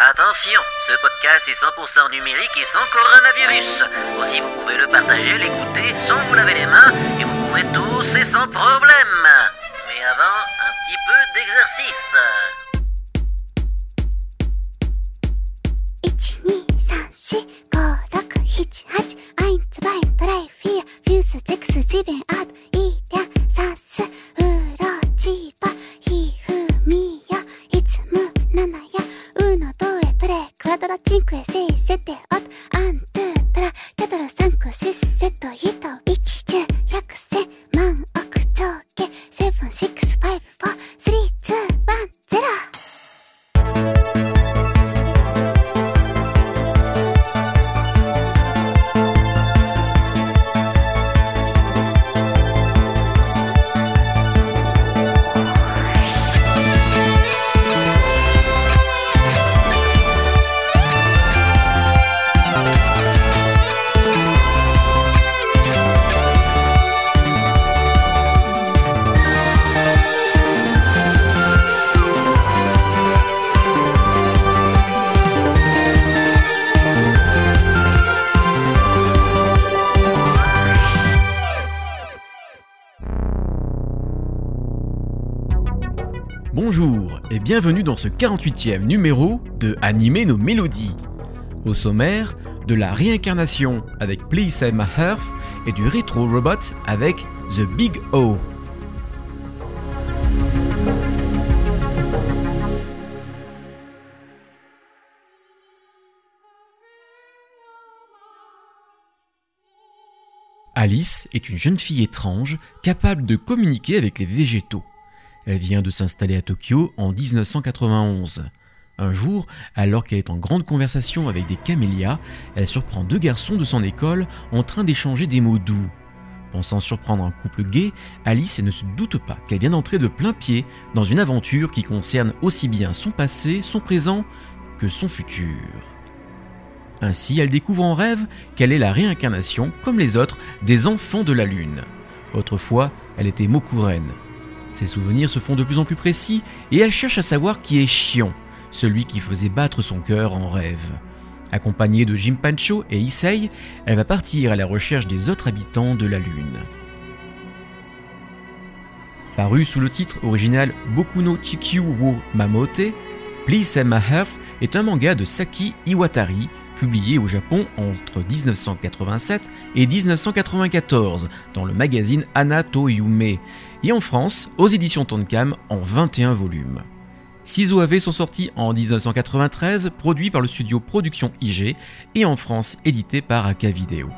Attention, ce podcast est 100% numérique et sans coronavirus. Aussi, vous pouvez le partager, l'écouter sans vous laver les mains et vous pouvez tous et sans problème. Mais avant, un petit peu d'exercice. 1 2 3 4 bienvenue dans ce 48e numéro de Animer nos mélodies. Au sommaire, de la réincarnation avec Please Save My Hearth et du Retro Robot avec The Big O. Alice est une jeune fille étrange capable de communiquer avec les végétaux. Elle vient de s'installer à Tokyo en 1991. Un jour, alors qu'elle est en grande conversation avec des camélias, elle surprend deux garçons de son école en train d'échanger des mots doux. Pensant surprendre un couple gay, Alice ne se doute pas qu'elle vient d'entrer de plein pied dans une aventure qui concerne aussi bien son passé, son présent que son futur. Ainsi, elle découvre en rêve qu'elle est la réincarnation, comme les autres, des enfants de la Lune. Autrefois, elle était Mokuren. Ses souvenirs se font de plus en plus précis et elle cherche à savoir qui est Chion, celui qui faisait battre son cœur en rêve. Accompagnée de Jim Pancho et Issei, elle va partir à la recherche des autres habitants de la Lune. Paru sous le titre original Boku no Chikyu wo Mamote, Please Save My Hearth est un manga de Saki Iwatari, publié au Japon entre 1987 et 1994 dans le magazine Anato Yume, et en France aux éditions Tonkam en 21 volumes. Six OAV sont sortis en 1993, produits par le studio Production IG, et en France édités par Aka Video.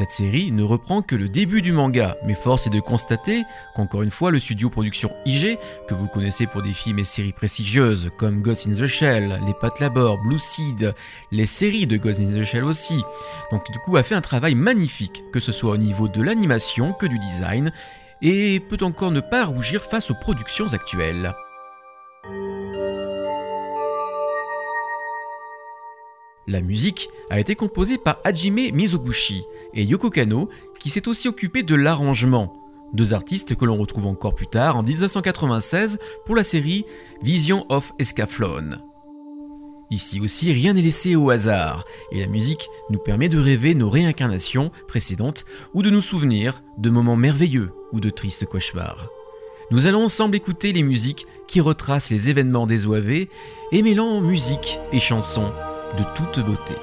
Cette série ne reprend que le début du manga, mais force est de constater qu'encore une fois, le studio production IG, que vous connaissez pour des films et séries prestigieuses comme Ghost in the Shell, Les Pattes Labor, Blue Seed, les séries de Ghost in the Shell aussi, donc du coup a fait un travail magnifique, que ce soit au niveau de l'animation que du design, et peut encore ne pas rougir face aux productions actuelles. La musique a été composée par Hajime Mizoguchi, et Yoko Kano, qui s'est aussi occupé de l'arrangement. Deux artistes que l'on retrouve encore plus tard en 1996 pour la série Vision of Escaflowne. Ici aussi, rien n'est laissé au hasard, et la musique nous permet de rêver nos réincarnations précédentes ou de nous souvenir de moments merveilleux ou de tristes cauchemars. Nous allons ensemble écouter les musiques qui retracent les événements des OAV et mêlant musique et chansons de toute beauté.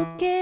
forget.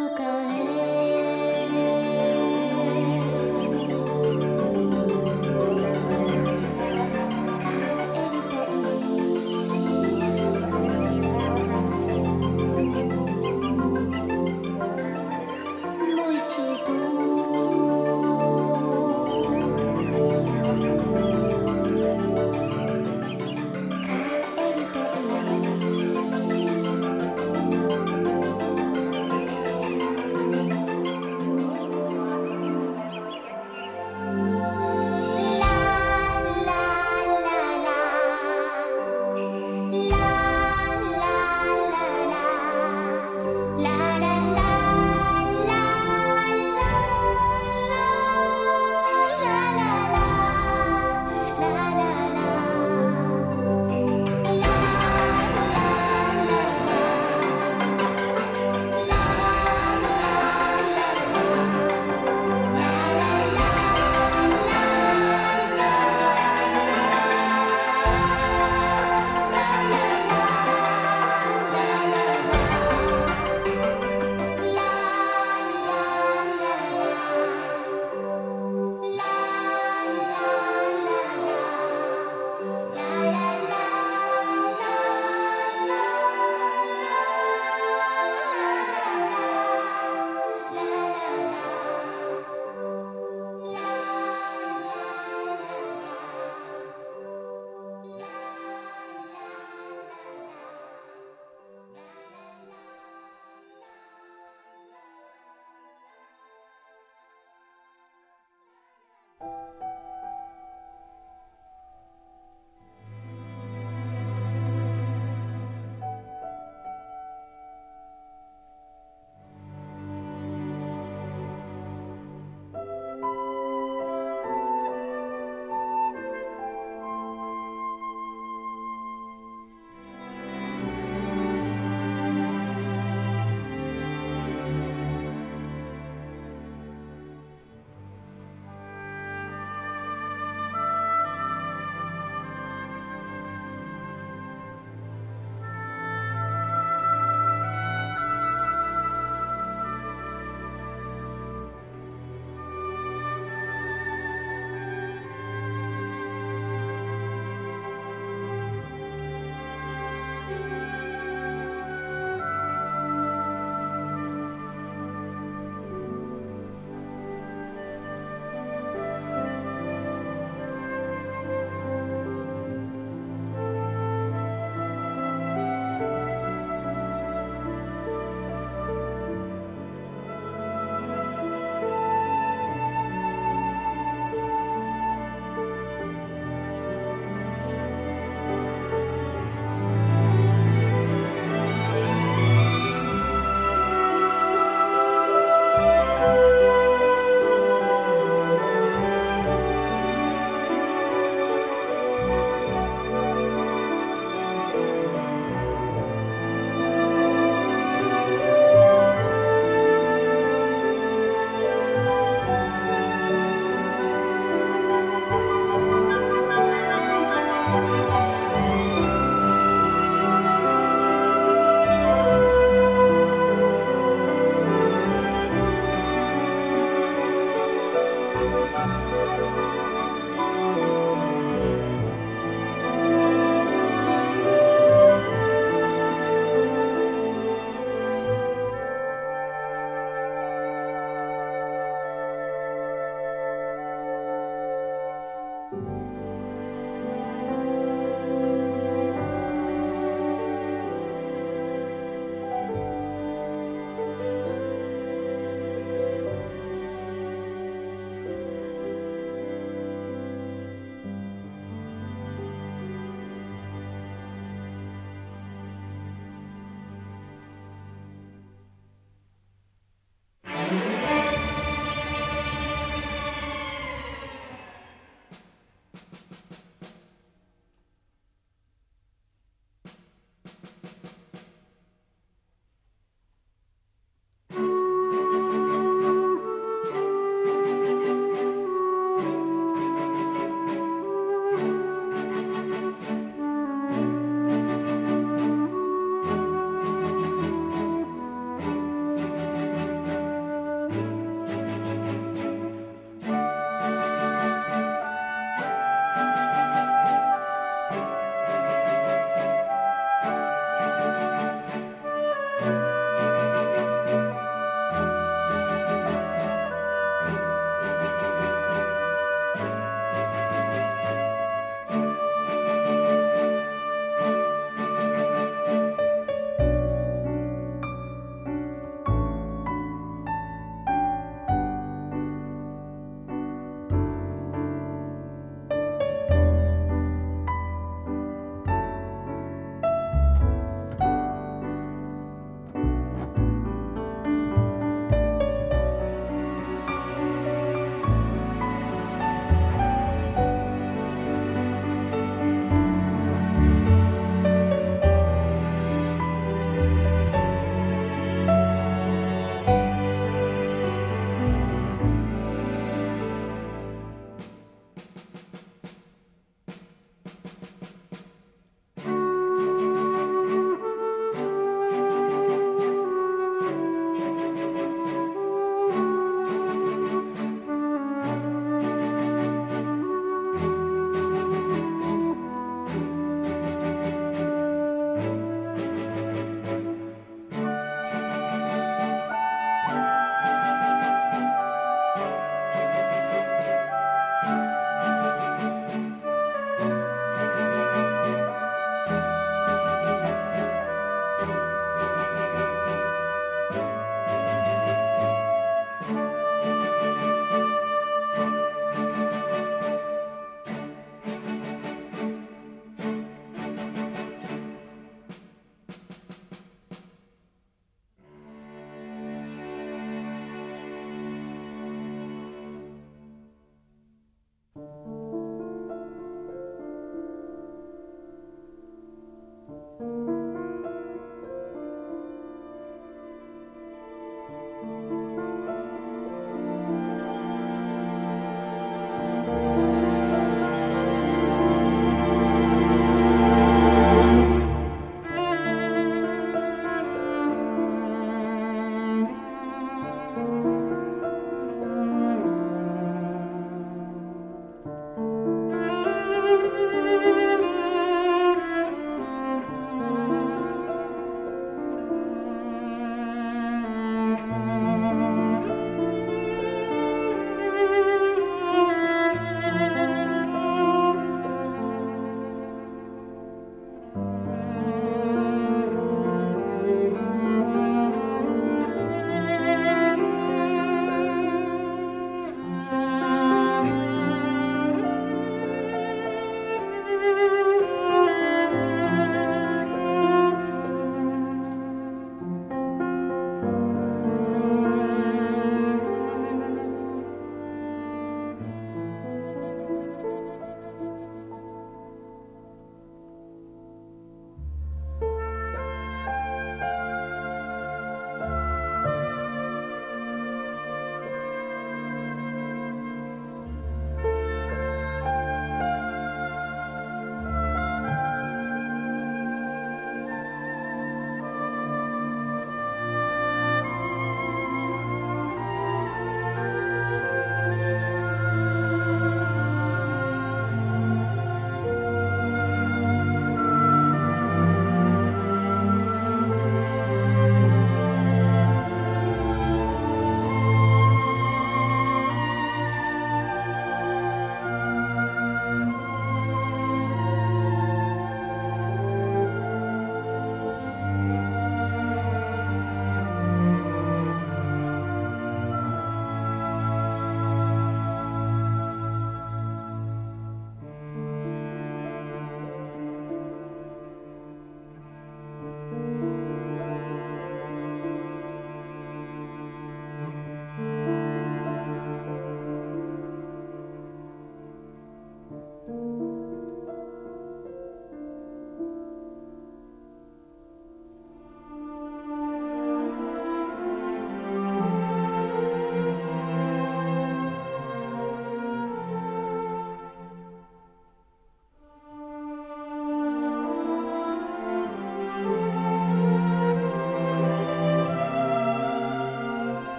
Okay.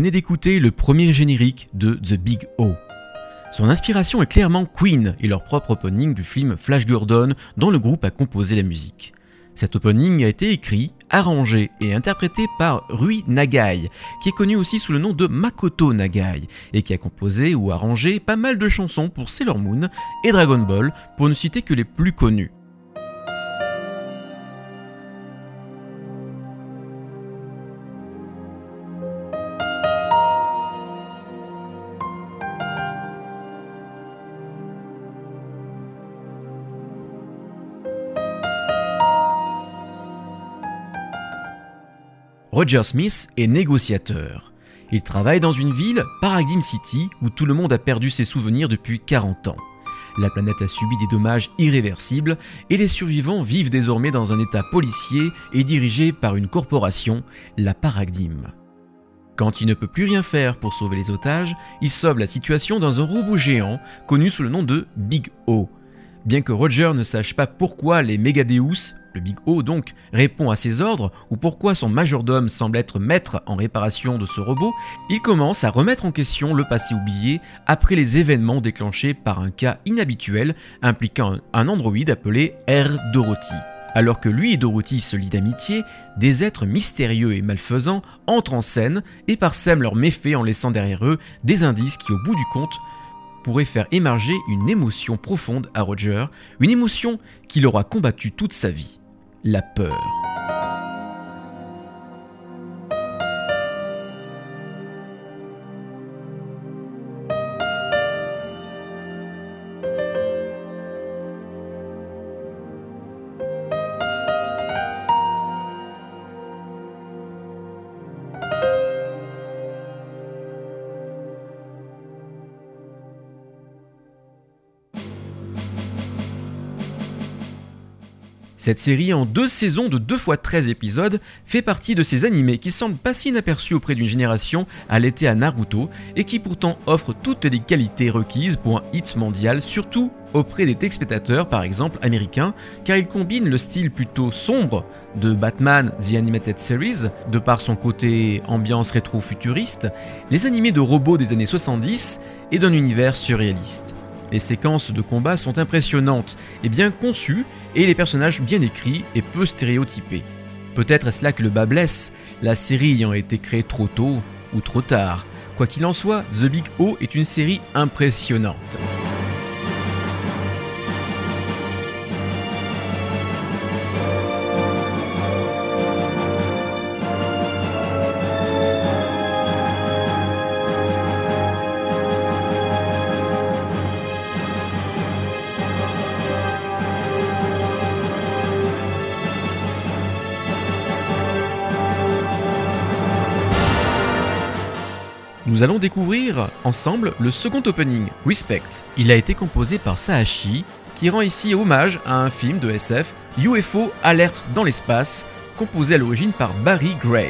Venez d'écouter le premier générique de The Big O. Son inspiration est clairement Queen et leur propre opening du film Flash Gordon dont le groupe a composé la musique. Cet opening a été écrit, arrangé et interprété par Rui Nagai, qui est connu aussi sous le nom de Makoto Nagai, et qui a composé ou arrangé pas mal de chansons pour Sailor Moon et Dragon Ball, pour ne citer que les plus connues. Roger Smith est négociateur. Il travaille dans une ville, Paradigm City, où tout le monde a perdu ses souvenirs depuis 40 ans. La planète a subi des dommages irréversibles et les survivants vivent désormais dans un état policier et dirigé par une corporation, la Paradigm. Quand il ne peut plus rien faire pour sauver les otages, il sauve la situation dans un robot géant connu sous le nom de Big O. Bien que Roger ne sache pas pourquoi les Megadeus, le Big O donc répond à ses ordres ou pourquoi son majordome semble être maître en réparation de ce robot, il commence à remettre en question le passé oublié après les événements déclenchés par un cas inhabituel impliquant un androïde appelé R. Dorothy. Alors que lui et Dorothy se lient d'amitié, des êtres mystérieux et malfaisants entrent en scène et parsèment leurs méfaits en laissant derrière eux des indices qui, au bout du compte, pourraient faire émerger une émotion profonde à Roger, une émotion qu'il aura combattue toute sa vie la peur. Cette série en deux saisons de 2 fois 13 épisodes fait partie de ces animés qui semblent passer inaperçus auprès d'une génération allaitée à Naruto et qui pourtant offrent toutes les qualités requises pour un hit mondial, surtout auprès des téléspectateurs par exemple américains, car il combine le style plutôt sombre de Batman The Animated Series, de par son côté ambiance rétro-futuriste, les animés de robots des années 70 et d'un univers surréaliste. Les séquences de combat sont impressionnantes et bien conçues, et les personnages bien écrits et peu stéréotypés. Peut-être est-ce là que le bas blesse, la série ayant été créée trop tôt ou trop tard. Quoi qu'il en soit, The Big O est une série impressionnante. Nous allons découvrir ensemble le second opening, Respect. Il a été composé par Sahashi, qui rend ici hommage à un film de SF, UFO Alerte dans l'espace, composé à l'origine par Barry Gray.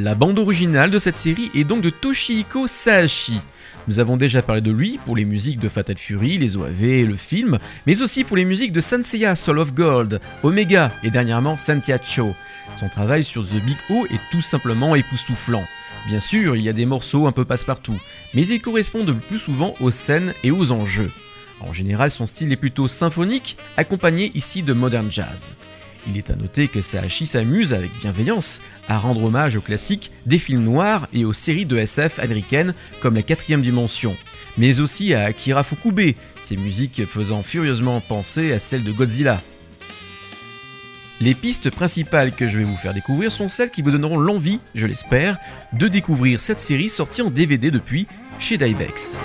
La bande originale de cette série est donc de Toshihiko Saashi. Nous avons déjà parlé de lui pour les musiques de Fatal Fury, les OAV le film, mais aussi pour les musiques de Senseiya Soul of Gold, Omega et dernièrement Santiacho. Son travail sur The Big O est tout simplement époustouflant. Bien sûr, il y a des morceaux un peu passe-partout, mais ils correspondent le plus souvent aux scènes et aux enjeux. En général, son style est plutôt symphonique, accompagné ici de modern jazz. Il est à noter que Sahashi s'amuse avec bienveillance à rendre hommage aux classiques des films noirs et aux séries de SF américaines comme La quatrième dimension, mais aussi à Akira Fukube, ses musiques faisant furieusement penser à celles de Godzilla. Les pistes principales que je vais vous faire découvrir sont celles qui vous donneront l'envie, je l'espère, de découvrir cette série sortie en DVD depuis chez Divex.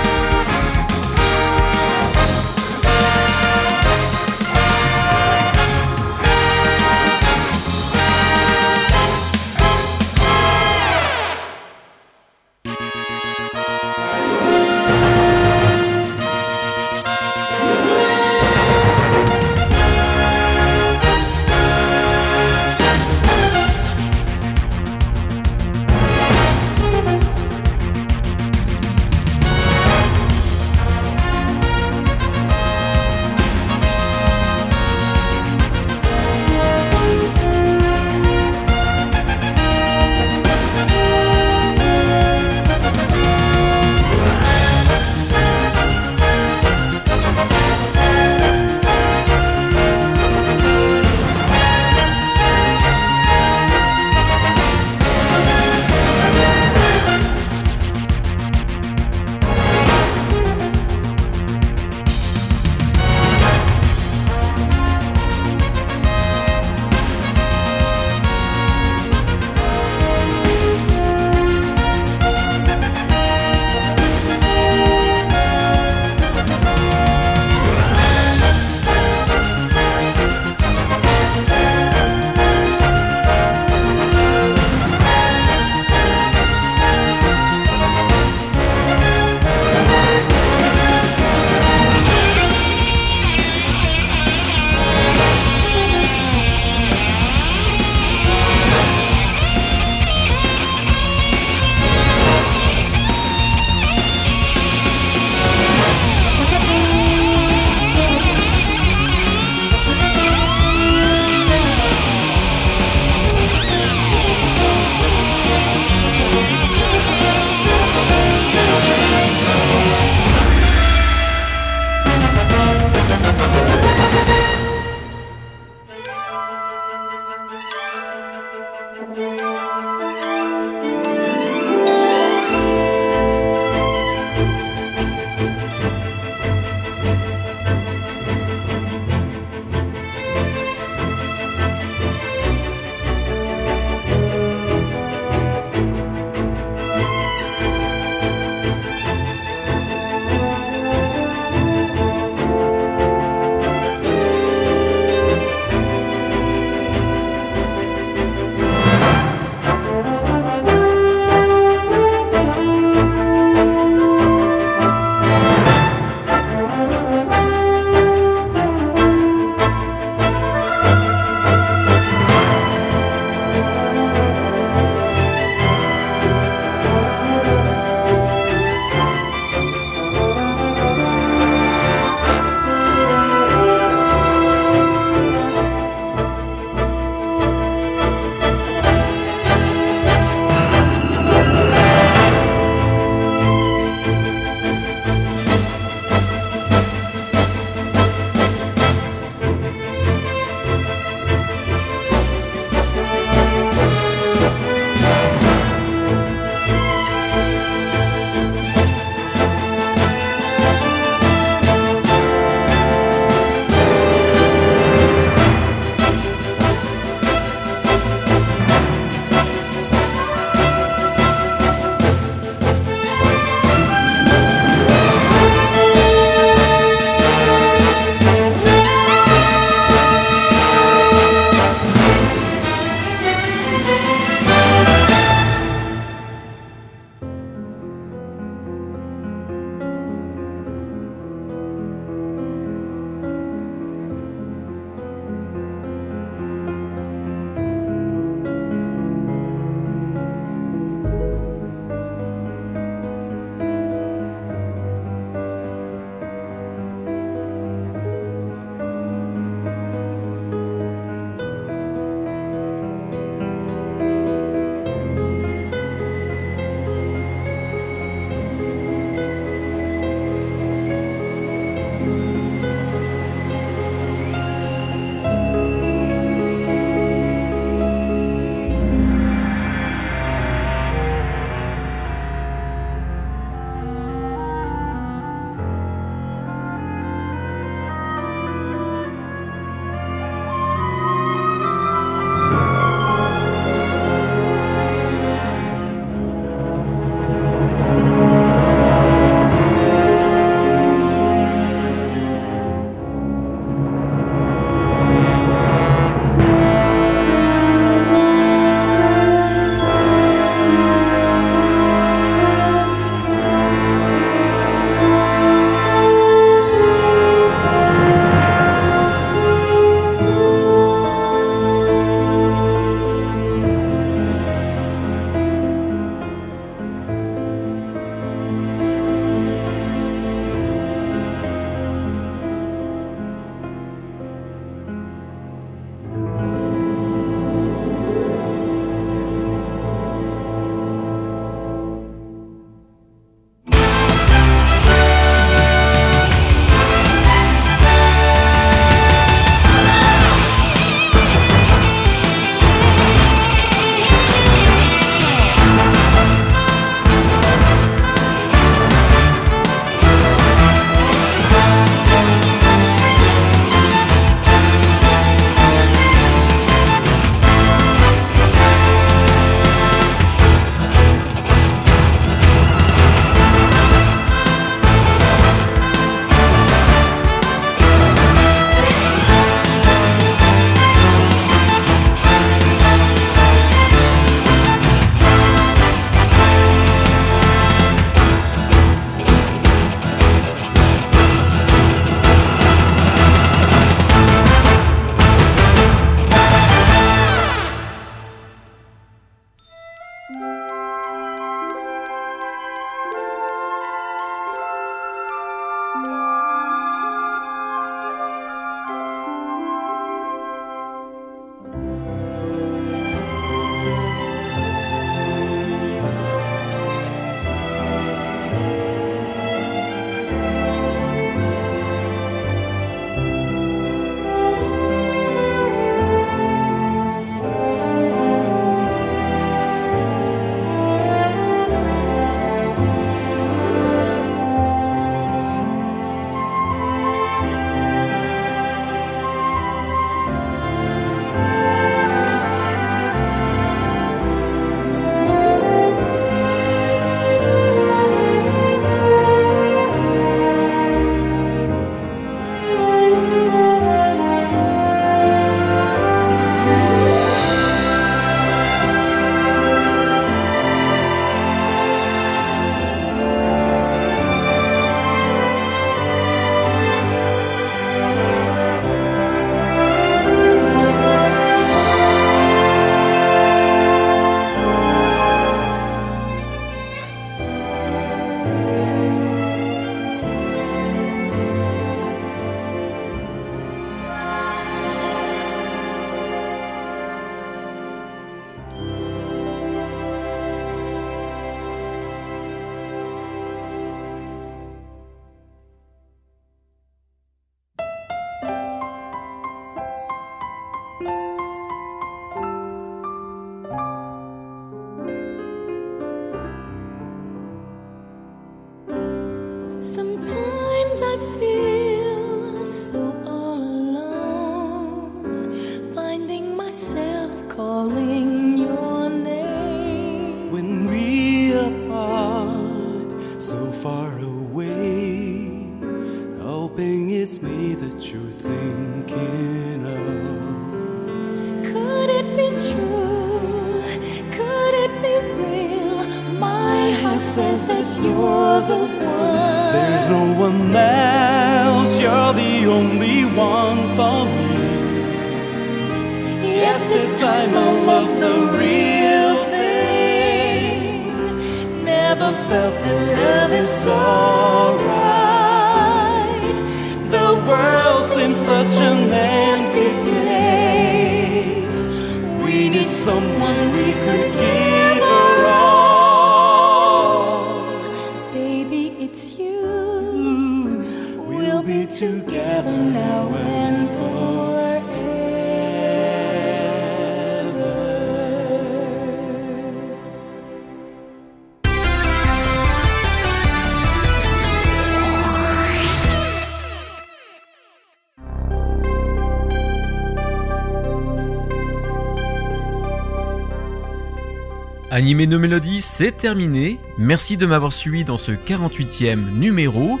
Nos mélodies, c'est terminé. Merci de m'avoir suivi dans ce 48e numéro.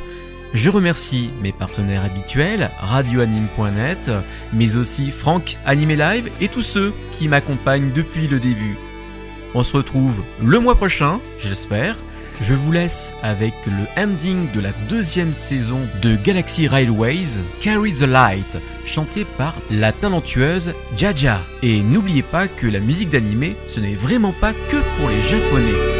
Je remercie mes partenaires habituels, radioanime.net, mais aussi Franck Animé Live et tous ceux qui m'accompagnent depuis le début. On se retrouve le mois prochain, j'espère. Je vous laisse avec le ending de la deuxième saison de Galaxy Railways, Carry the Light, chanté par la talentueuse Jaja. Et n'oubliez pas que la musique d'animé, ce n'est vraiment pas que pour les japonais.